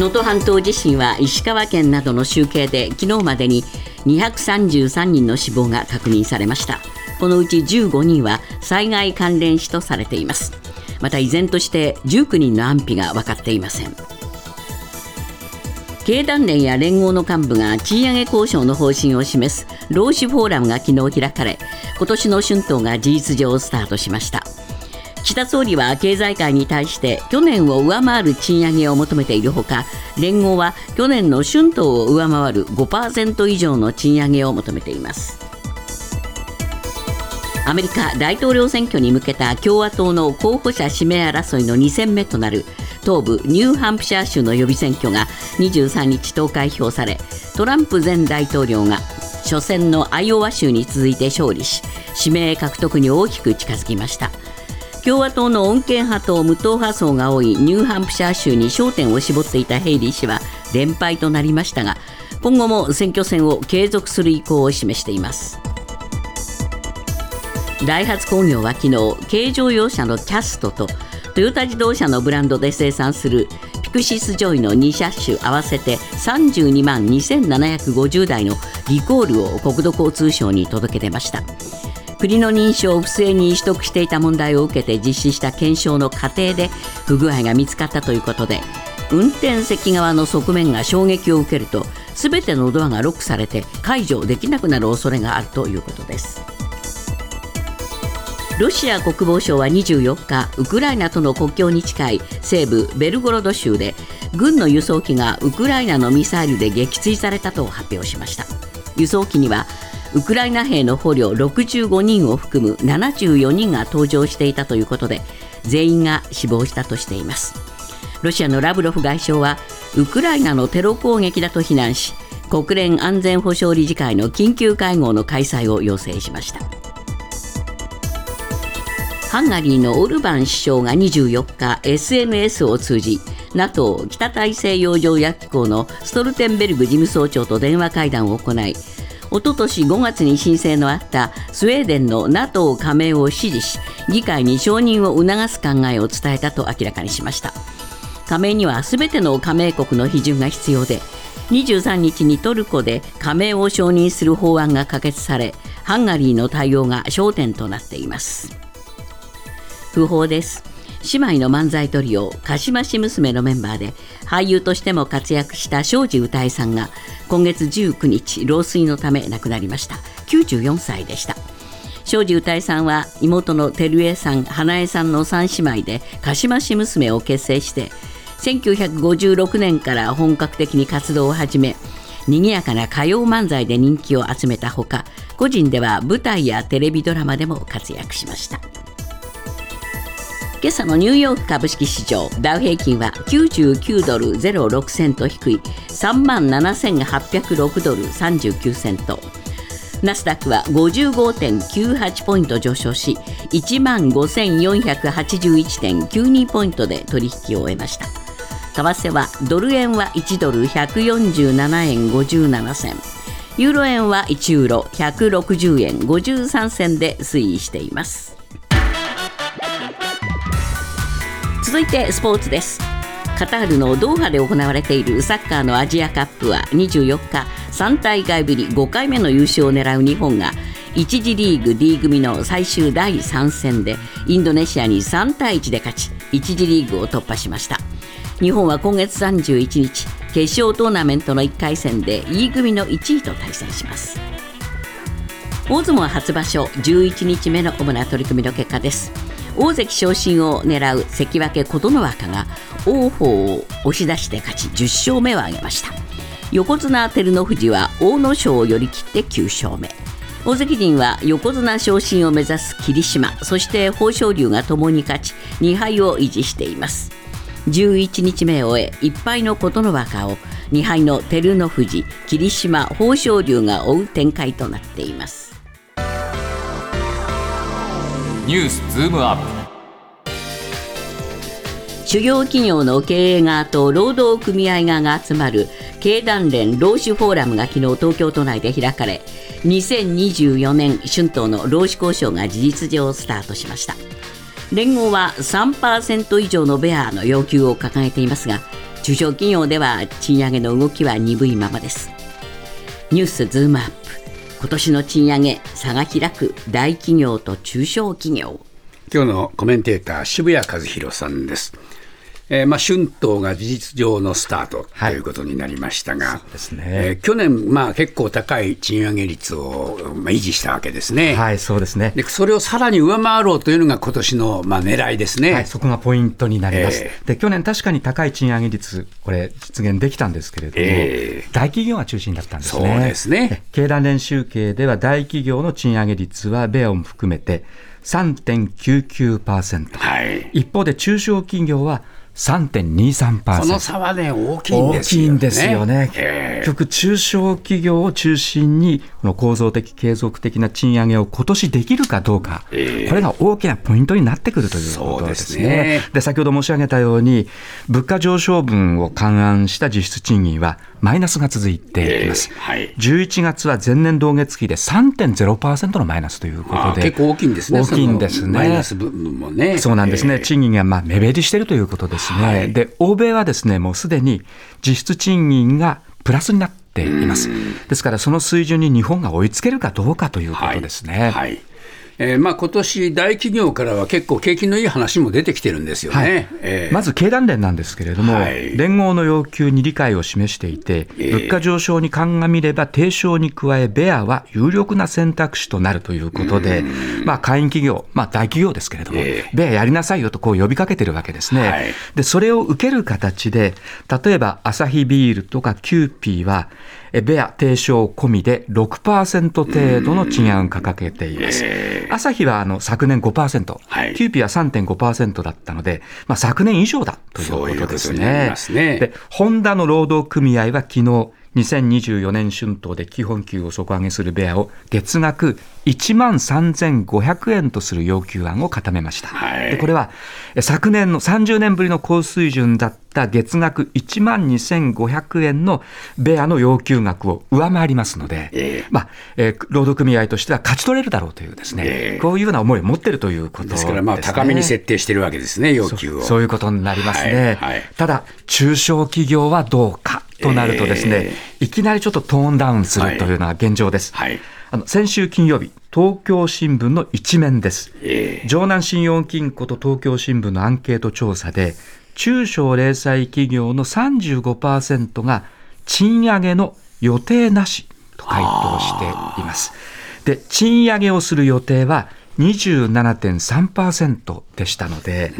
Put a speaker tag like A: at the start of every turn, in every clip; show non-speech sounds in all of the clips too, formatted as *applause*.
A: 能登半島地震は石川県などの集計で昨日までに233人の死亡が確認されました。このうち15人は災害関連死とされています。また依然として19人の安否が分かっていません。経団連や連合の幹部が賃上げ交渉の方針を示す労使フォーラムが昨日開かれ今年の春闘が事実上スタートしました。岸田総理は経済界に対して去年を上回る賃上げを求めているほか連合は去年の春闘を上回る5%以上の賃上げを求めています。アメリカ大統領選挙に向けた共和党の候補者指名争いの2戦目となる東部ニューハンプシャー州の予備選挙が23日投開票されトランプ前大統領が初戦のアイオワ州に続いて勝利し指名獲得に大きく近づきました。共和党の穏健派と無党派層が多いニューハンプシャー州に焦点を絞っていたヘイリー氏は連敗となりましたが今後も選挙戦を継続する意向を示しています。ダイハツ工業は昨日軽乗用車のキャストとトヨタ自動車のブランドで生産するピクシスジョイの2車種合わせて32万2750台のリコールを国土交通省に届け出ました。国の認証を不正に取得していた問題を受けて実施した検証の過程で不具合が見つかったということで運転席側の側面が衝撃を受けると全てのドアがロックされて解除できなくなる恐れがあるということです。ロシア国防省は24日ウクライナとの国境に近い西部ベルゴロド州で軍の輸送機がウクライナのミサイルで撃墜されたと発表しました。輸送機にはウクライナ兵の捕虜65人を含む74人が搭乗していたということで全員が死亡したとしています。ロシアのラブロフ外相はウクライナのテロ攻撃だと非難し国連安全保障理事会の緊急会合の開催を要請しました。ハンガリーのオルバン首相が24日 SNS を通じ NATO 北大西洋条約機構のストルテンベルグ事務総長と電話会談を行いおととし5月に申請のあったスウェーデンの NATO 加盟を支持し議会に承認を促す考えを伝えたと明らかにしました。加盟にはすべての加盟国の批准が必要で23日にトルコで加盟を承認する法案が可決されハンガリーの対応が焦点となっています。訃報です。姉妹の漫才トリオ鹿島市娘のメンバーで俳優としても活躍した庄司歌恵さんが今月19日老衰のため亡くなりました。94歳でした。庄司歌恵さんは妹の照江さん花江さんの3姉妹で鹿島市娘を結成して1956年から本格的に活動を始め賑やかな歌謡漫才で人気を集めたほか個人では舞台やテレビドラマでも活躍しました。今朝のニューヨーク株式市場ダウ平均は99ドル06セント低い3万7806ドル39セント。ナスダックは55.98ポイント上昇し1万5481.92ポイントで取引を終えました。為替はドル円は1ドル147円57銭。ユーロ円は1ユーロ160円53銭で推移しています。続いてスポーツです。カタールのドーハで行われているサッカーのアジアカップは24日3大会ぶり5回目の優勝を狙う日本が1次リーグ D 組の最終第3戦でインドネシアに3対1で勝ち1次リーグを突破しました。日本は今月31日決勝トーナメントの1回戦で E 組の1位と対戦します。大相撲初場所11日目の主な取り組みの結果です。大関昇進を狙う関脇琴ノ若が王鵬を押し出して勝ち10勝目を挙げました。横綱照ノ富士は阿武咲を寄り切って9勝目。大関陣は横綱昇進を目指す霧島そして豊昇龍が共に勝ち2敗を維持しています。11日目を終え1敗の琴ノ若を2敗の照ノ富士霧島豊昇龍が追う展開となっています。
B: ニュースズームアップ。
A: 主要企業の経営側と労働組合側が集まる経団連労使フォーラムが昨日東京都内で開かれ2024年春闘の労使交渉が事実上スタートしました。連合は3%以上のベアの要求を掲げていますが中小企業では賃上げの動きは鈍いままです。ニュースズームアップ。今年の賃上げ差が開く大企業と中小企業。
C: 今日のコメンテーター渋谷和弘さんです。えーまあ、春闘が事実上のスタートということになりましたが、はいね。えー、去年、まあ、結構高い賃上げ率を、まあ、維持したわけですね。
D: はい、そうですね。
C: でそれをさらに上回ろうというのが今年のまあ狙いですね、はい、
D: そこがポイントになります。えー、で去年、確かに高い賃上げ率、これ、実現できたんですけれども、えー、大企業が中心だったんですね。
C: そうですね。
D: 経団連集計では、大企業の賃上げ率は、ベアを含めて3.99%、はい、一方で中小企業は3.23%。
C: この差はね、大きいんですよね。大きいんですよね。
D: 結局、中小企業を中心に、この構造的、継続的な賃上げを今年できるかどうか、えー、これが大きなポイントになってくるということですね。で、ね、先ほど申し上げたように、物価上昇分を勘案した実質賃金は、マイナスが続いています。えーはい、11月は前年同月比で3.0%のマイナスということで、
C: 結構大きいんですね。
D: 大きいんですね。
C: マイナス分もね。
D: そうなんですね。えー、賃金がまあ目減りしているということですね。はい、で、欧米はですね、もうすでに実質賃金がプラスになっています。ですから、その水準に日本が追いつけるかどうかということですね。はい、はい
C: えー、まあ今年大企業からは結構景気のいい話も出てきてるんですよね、はい。
D: えー、まず経団連なんですけれども、はい、連合の要求に理解を示していて、えー、物価上昇に鑑みれば、定昇に加え、ベアは有力な選択肢となるということで、まあ、会員企業、まあ、大企業ですけれども、えー、ベアやりなさいよとこう呼びかけてるわけですね、はい、でそれを受ける形で、例えばアサヒビールとかキューピーは、ベア定昇込みで6%程度の賃上げを掲げています。アサヒはあの昨年5%、はい、キューピーは3.5%だったので、まあ、昨年以上だということですね。ううねで、ホンダの労働組合は昨日、2024年春闘で基本給を底上げするベアを月額1万3500円とする要求案を固めました、はい、でこれは昨年の30年ぶりの高水準だった月額1万2500円のベアの要求額を上回りますので、えー、まあえー、労働組合としては勝ち取れるだろうというですね、えー、こういうような思いを持っているということです、ね、
C: からまあ高めに設定しているわけですね要求を。
D: そういうことになりますね、はいはい、ただ中小企業はどうかとなるとですね、えー、いきなりちょっとトーンダウンするというのが現状です。はい、あの先週金曜日、東京新聞の一面です、えー、城南信用金庫と東京新聞のアンケート調査で、中小零細企業の35%が賃上げの予定なしと回答しています。で、賃上げをする予定は27.3%でしたので、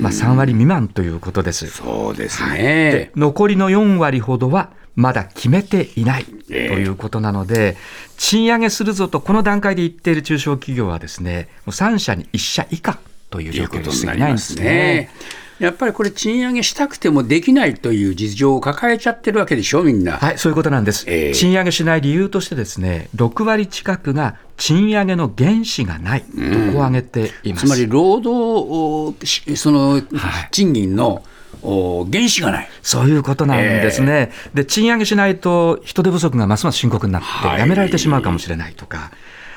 D: まあ、3割未満ということです。
C: そうですね、
D: で残りの4割ほどはまだ決めていないということなので、賃上げするぞとこの段階で言っている中小企業はですね、もう3社に1社以下という状況になりますね。
C: やっぱりこれ、賃上げしたくてもできないという実情を抱えちゃってるわけでしょ、みんな。
D: はい、そういうことなんです。えー、賃上げしない理由としてですね、6割近くが賃上げの原資がないとこう挙げています。
C: つまり、労働、その、賃金の、原資がない。
D: そういうことなんですね、えー、で賃上げしないと人手不足がますます深刻になって、やめられてしまうかもしれないとか、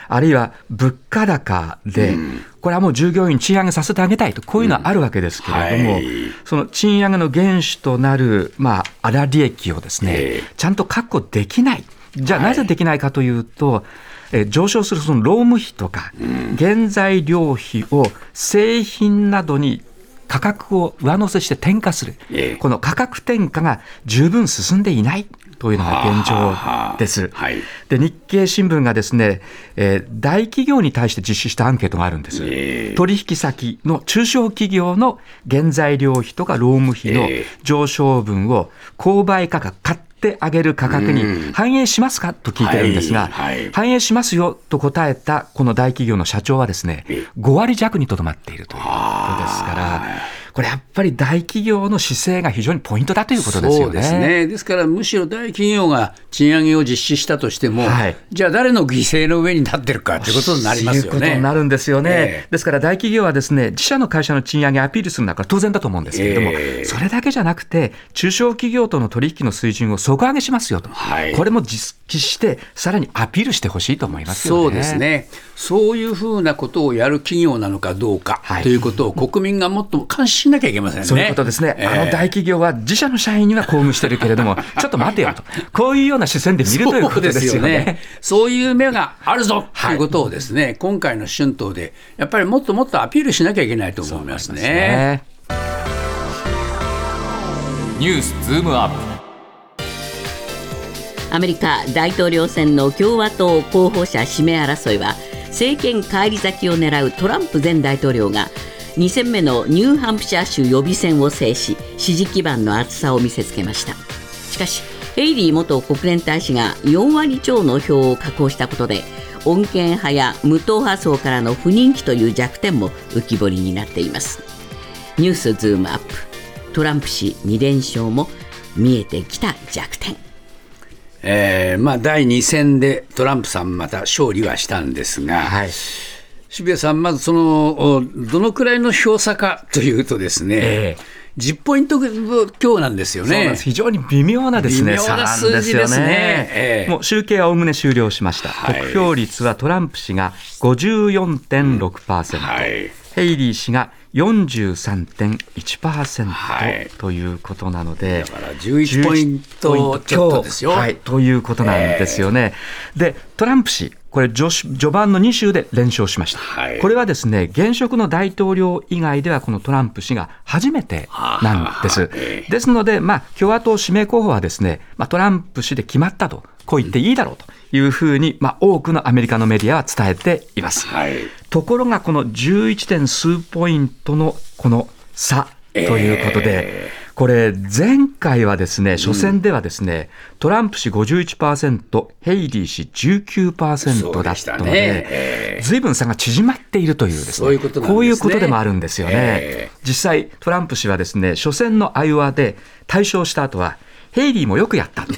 D: あるいは物価高で、これはもう従業員賃上げさせてあげたいと、こういうのはあるわけですけれども、その賃上げの原資となる、まあ、粗利益をですね、ちゃんと確保できない。じゃあなぜできないかというと、え上昇するその労務費とか、原材料費を製品などに価格を上乗せして転嫁する、この価格転嫁が十分進んでいないというのが現状です。はい、で日経新聞がですね、えー、大企業に対して実施したアンケートがあるんです。えー、取引先の中小企業の原材料費とか労務費の上昇分を購買価格、買ってあげる価格に反映しますか？と聞いてるんですが、反映しますよと答えたこの大企業の社長はですね、5割弱にとどまっているということですから、これやっぱり大企業の姿勢が非常にポイントだということですよね。
C: ですね。ですからむしろ大企業が賃上げを実施したとしても、はい、じゃあ誰の犠牲の上になってるかということになりますよね。
D: いうことになるんですよね。えー、ですから大企業はですね、自社の会社の賃上げアピールするのは当然だと思うんですけれども、えー、それだけじゃなくて、中小企業との取引の水準を底上げしますよと。はい、これも実揮して、さらにアピールしてほしいと思います
C: そうですね。そういうふうなことをやる企業なのかどうか、ということを国民がもっと関心しなきゃいけませんね。
D: そういうことですね、
C: えー
D: あの大企業は自社の社員には公務してるけれども、*laughs* ちょっと待てよと、こういうような視線で見るということですよね。
C: そういう目があるぞということをですね、今回の春闘で、やっぱりもっともっとアピールしなきゃいけないと思いますね。
D: ね
B: ニュースズームアップ
A: アメリカ大統領選の共和党候補者指名争いは政権返り咲きを狙うトランプ前大統領が2戦目のニューハンプシャー州予備選を制し支持基盤の厚さを見せつけました。しかしヘイリー元国連大使が4割超の票を確保したことで穏健派や無党派層からの不人気という弱点も浮き彫りになっています。ニュースズームアップ。トランプ氏2連勝も見えてきた弱点。
C: えーまあ、第2戦でトランプさん、また勝利はしたんですが、
D: はい
C: 渋谷さん、まずそのおどのくらいの票差かというとですね、
D: え
C: 10ポイント強なんですよね。
D: そうなんです。非常に微妙なですね、
C: 微妙な数字ですね。ええ。
D: もう集計はおおむね終了しました。
C: はい。
D: 得票率はトランプ氏が54.6%、
C: はい。
D: ヘイリー氏が43.1%、
C: はい。
D: ということなので、
C: だから11ポイントちょっとですよ。
D: はい、ということなんですよね。で、トランプ氏、これ序序盤の2州で連勝しました、
C: はい。
D: これはですね現職の大統領以外ではこのトランプ氏が初めてなんです。ですので、まあ、共和党指名候補はですね、まあ、トランプ氏で決まったとこう言っていいだろうというふうに、まあ、多くのアメリカのメディアは伝えています、
C: はい。
D: ところがこの11点数ポイントのこの差ということで、これ前回はですね初戦ではですね、トランプ氏51%ヘイリー氏19%だったの
C: で
D: ずいぶん差が縮まっているというですね
C: そうこ
D: こういうことでもあるんですよね、
C: ええ。
D: 実際トランプ氏はですね初戦のアイオワで大勝した後はヘイリーもよくやったと。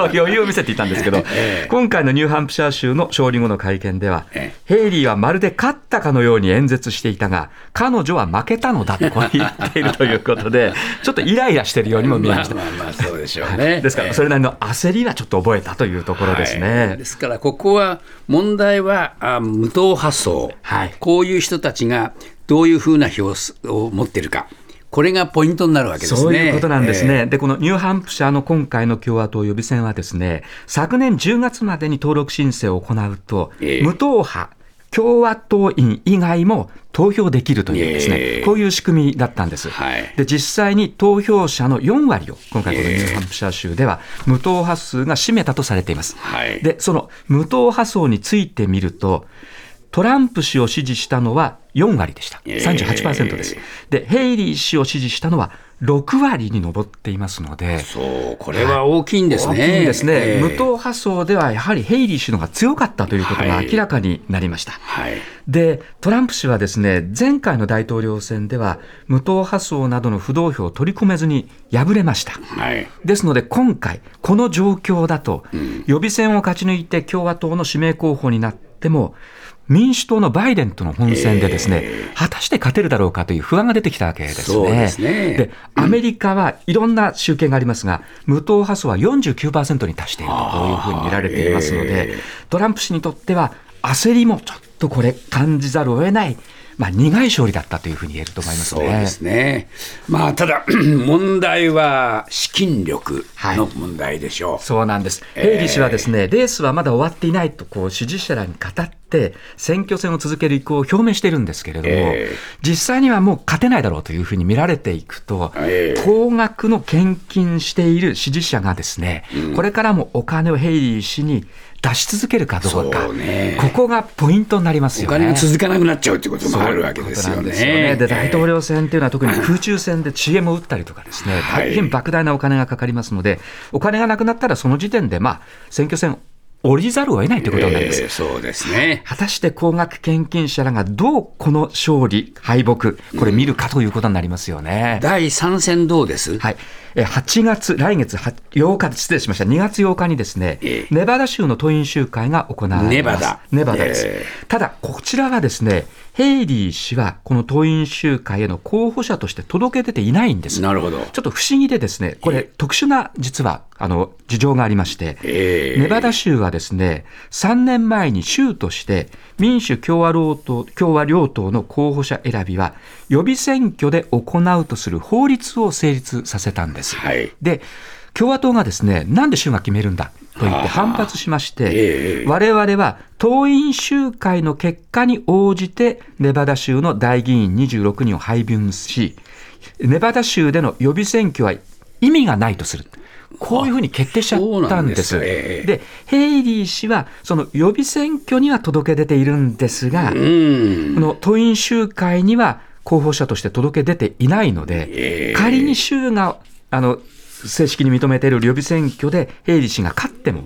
D: *laughs* 余裕を見せていたんですけど、*laughs*
C: ええ。
D: 今回のニューハンプシャー州の勝利後の会見では、
C: え
D: ヘイリーはまるで勝ったかのように演説していたが、彼女は負けたのだとこう言っているということで、*laughs* ちょっとイライラしているようにも見えました。
C: まあまあまあそうでしょうね。
D: ですから、それなりの焦りはちょっと覚えたというところです
C: はい。
D: ね。
C: ですからここは問題はあ無党派層、
D: はい。
C: こういう人たちがどういうふうな票数を持ってるかこれがポイントになるわけですね。
D: そういうことなんですね。
C: え
D: で、このニューハンプシャーの今回の共和党予備選はですね、昨年10月までに登録申請を行うと、
C: ええ
D: 無党派、共和党員以外も投票できるというですね、
C: ええ
D: こういう仕組みだったんです。
C: はい
D: で、実際に投票者の4割を、今回このニューハンプシャー州では、無党派数が占めたとされています。
C: はい
D: で、その無党派層についてみると、トランプ氏を支持したのは4割でした。
C: ええ
D: 38%です。で、ヘイリー氏を支持したのは6割に上っていますので、
C: そうこれは大きいんですね。
D: 大きいんですね、
C: ええ
D: 無党派層ではやはりヘイリー氏の方が強かったということが
C: はい
D: 明らかになりました。
C: はい
D: で、トランプ氏はですね、前回の大統領選では、無党派層などの不動票を取り込めずに敗れました。
C: はい
D: ですので今回、この状況だと、予備選を勝ち抜いて共和党の指名候補になっても、民主党のバイデンとの本選でですね、果たして勝てるだろうかという不安が出てきたわけですね。
C: ですね。
D: でアメリカはいろんな集計がありますが、無党派層は49%に達しているというふうに見られていますので、トランプ氏にとっては焦りもちょっとこれ感じざるを得ない、まあ、苦い勝利だったというふうに言えると思いますね。
C: そうですね。まあただ *clears throat* 問題は資金力の問題でしょう。
D: そうなんです。
C: えー
D: ヘイリー氏はですね、レースはまだ終わっていないとこう支持者らに語って、選挙戦を続ける意向を表明しているんですけれども、
C: え
D: 実際にはもう勝てないだろうというふうに見られていくと、
C: えー
D: 高額の献金している支持者がですね、これからもお金をヘイリー氏に出し続けるかどうか、
C: そうね。
D: ここがポイントになりますよね。
C: お金が続かなくなっちゃうということもあるわけですよ
D: そういうことなんです
C: ね。
D: で大統領選というのは特に空中戦で CM を打ったりとかですね、
C: はい。
D: 大変莫大なお金がかかりますので、お金がなくなったらその時点で、まあ、選挙戦降りざるを得ないということになります。
C: えーそうですね。
D: 果たして高額献金者らがどうこの勝利、敗北、これ見るかということになりますよね。
C: 第3戦どうです、
D: はい、え8月、来月は8日、失礼しました、2月8日にですね、
C: ええ
D: ネバダ州の党員集会が行われます。
C: ネバダ
D: ネバダです。
C: え
D: ただ、こちらはですね、ヘイリー氏はこの党員集会への候補者として届け出ていないんです。
C: なるほど。
D: ちょっと不思議でですね、これ特殊な実はあの事情がありまして、
C: えー
D: ネバダ州はですね、3年前に州として民主共和労党共和両党の候補者選びは予備選挙で行うとする法律を成立させたんです。
C: はい。
D: で、共和党がですね、なんで州が決めるんだと言って反発しまして、
C: ええ
D: 我々は党員集会の結果に応じて、ネバダ州の大議員26人を配分し、ネバダ州での予備選挙は意味がないとする。こういうふうに決定しちゃったんです。
C: ですかええ
D: で、ヘイリー氏は、その予備選挙には届け出ているんですが、
C: うん。
D: この党員集会には候補者として届け出ていないので、
C: ええ
D: 仮に州があの正式に認めている予備選挙でヘイリー氏が勝っても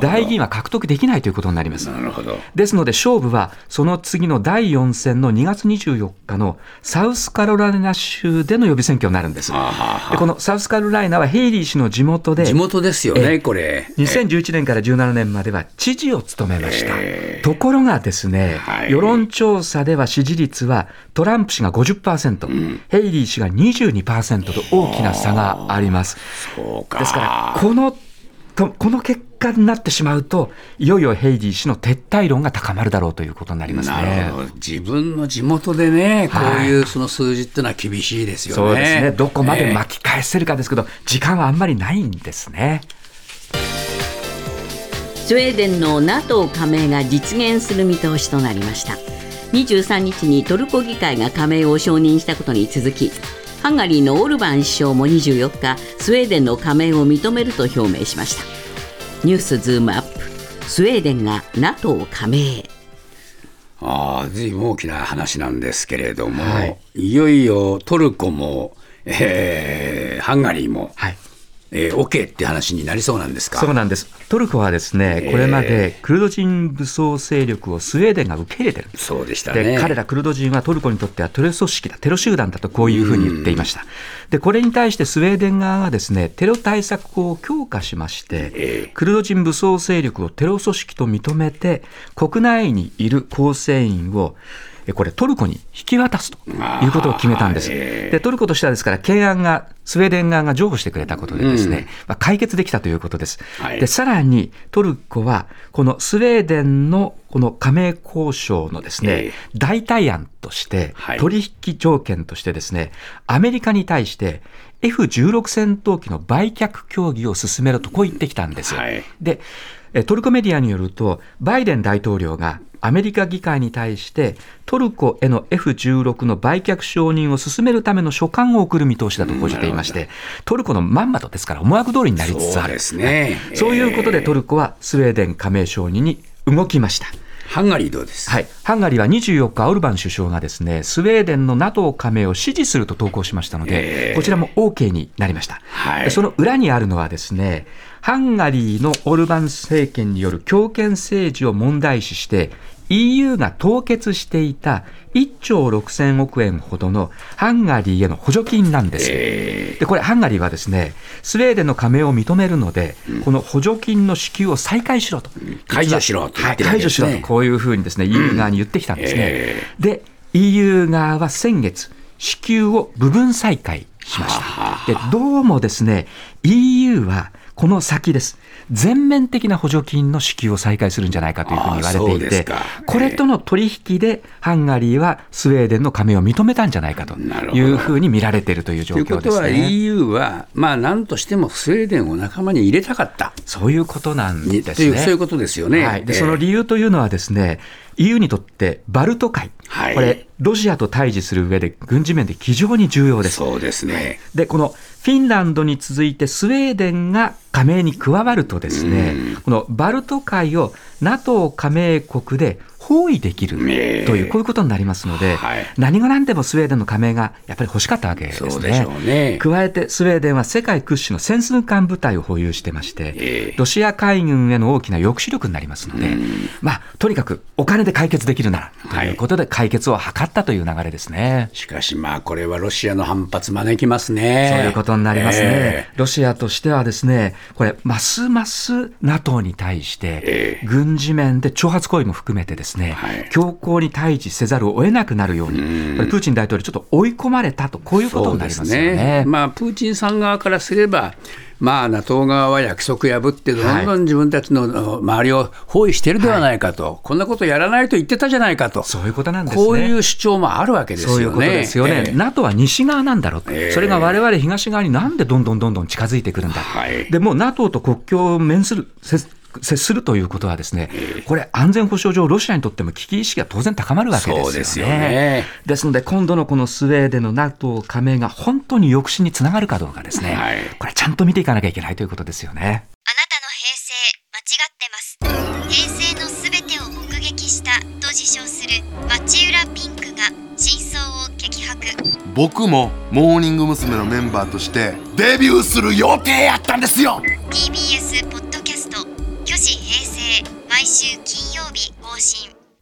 D: 大議員は獲得できないということになります。
C: なるほど。
D: ですので勝負はその次の第4戦の2月24日のサウスカロライナ州での予備選挙になるんです。でこのサウスカロライナはヘイリー氏の地元で
C: 地元ですよ
D: え
C: ね、これ。
D: 2011年から17年までは知事を務めました。ところがですね、
C: はい
D: 世論調査では支持率はトランプ氏が50%、ヘイリー氏が22%と大きな差があります。
C: そうか。
D: ですから、このとこの結果になってしまうと、いよいよヘイリー氏の撤退論が高まるだろうということになります
C: な
D: ね
C: る。ほど。自分の地元でね、こう
D: はい
C: いうその数字ってのは厳しいですよね。
D: そうですね。どこまで
C: ええ
D: 巻き返せるかですけど、時間はあんまりないんですね。
A: スウェーデンの NATO 加盟が実現する見通しとなりました23日にトルコ議会が加盟を承認したことに続きハンガリーのオルバン首相も24日スウェーデンの加盟を認めると表明しました。ニュースズームアップ。スウェーデンが NATO 加盟。
C: ああ、随分大きな話なんですけれども、
D: はい。
C: い、よいよトルコも、えーハンガリーも、
D: はい。
C: えー、OK って話になりそうなんですか？
D: そうなんです。トルコはですね、これまでクルド人武装勢力をスウェーデンが受け入れてる。
C: そうでしたね。
D: で彼らクルド人はトルコにとってはテロ組織だ、テロ集団だとこういうふうに言っていました。で、これに対してスウェーデン側がですね、テロ対策法を強化しまして、
C: ええ
D: クルド人武装勢力をテロ組織と認めて、国内にいる構成員をえこれトルコに引き渡すということを決めたんです。
C: ええ
D: でトルコとしてはですから懸案がスウェーデン側が譲歩してくれたことでですね、まあ、解決できたということです。
C: はい。
D: でさらにトルコはこのスウェーデンのこの加盟交渉のですね、
C: ええ。
D: 代替案として
C: はい。
D: 取引条件としてですね、アメリカに対して F16 戦闘機の売却協議を進めろとこう言ってきたんです。
C: はい。
D: でえトルコメディアによるとバイデン大統領がアメリカ議会に対してトルコへの F16 の売却承認を進めるための書簡を送る見通しだと報じていまして、トルコのまんまとですから思惑通りになりつつある。
C: そうですね。
D: そういうことでトルコはスウェーデン加盟承認に動きました。
C: ハンガリーどうです？
D: はい、ハンガリーは24日、オルバン首相がですねスウェーデンの NATO 加盟を支持すると投稿しましたので、
C: ええ
D: こちらも OK になりました、
C: はい。
D: でその裏にあるのはですねハンガリーのオルバン政権による強権政治を問題視して EU が凍結していた1兆6000億円ほどのハンガリーへの補助金なんです。でこれ、ハンガリーはですねスウェーデンの加盟を認めるので、この補助金の支給を再開しろと、
C: 解除しろと言
D: はい解除しろと、こういうふうにですね EU 側に言ってきたんですね。
C: え
D: で、EU 側は先月、支給を部分再開しました。で、どうもですね、EU はこの先です。全面的な補助金の支給を再開するんじゃないかというふうに言われていてこれとの取引でハンガリーはスウェーデンの加盟を認めたんじゃないかというふうに見られているという状
C: ということは
D: 況ですね。
C: EU は、まあ、なんとしてもスウェーデンを仲間に入れたかった。
D: そういうことなん
C: に
D: ですね。
C: そういうことですよね。
D: はい、で
C: ええ
D: その理由というのはですね、EU にとってバルト海、
C: はい
D: これ、ロシアと対峙する上で軍事面で非常に重要です。
C: そうですね。
D: で、このフィンランドに続いてスウェーデンが加盟に加わるとですね、このバルト海を NATO 加盟国で包囲できると
C: ええ
D: いう、こういうことになりますので、
C: はい
D: 何が何でもスウェーデンの加盟がやっぱり欲しかったわけですね。
C: ね
D: 加えてスウェーデンは世界屈指の潜水艦部隊を保有してまして、
C: ええ
D: ロシア海軍への大きな抑止力になりますので、まあ、とにかくお金で解決できるならということで解決を図ったという流れですね。
C: しかし、まあ、これはロシアの反発招きますね。
D: そういうことになりますね。
C: え
D: ロシアとしてはですね、これ、ますます NATO に対して
C: え、
D: 軍事面で挑発行為も含めてですですね、
C: はい。
D: 強硬に対峙せざるを得なくなるように、これプーチン大統領、ちょっと追い込まれたと、こういうことになりますよね。
C: まあ、プーチンさん側からすれば、まあ、NATO 側は約束破って、どんどん自分たちの周りを包囲してるではないかと、こんなことやらないと言ってたじゃないかと、
D: そういうことなんですね。
C: こういう主張もあるわけですよね。
D: そういうことですよね。
C: ええ。
D: NATO は西側なんだろうと、
C: ええ。
D: それが我々東側になんでどんどんどんどん近づいてくるんだ。
C: はい。
D: でもう NATO と国境を面する、接接するということはですね、これ安全保障上、ロシアにとっても危機意識が当然高まるわけですよね。
C: ですよね。
D: ですので、今度のこのスウェーデンの NATO 加盟が本当に抑止につながるかどうかですね、
C: はい。
D: これちゃんと見ていかなきゃいけないということですよね。
E: あなたの平成間違ってます。平成のすべてを目撃したと自称する町浦ピンクが真相を激白。
F: 僕もモーニング娘。のメンバーとしてデビューする予定やったんですよ。
E: TBS 毎週金曜日更新。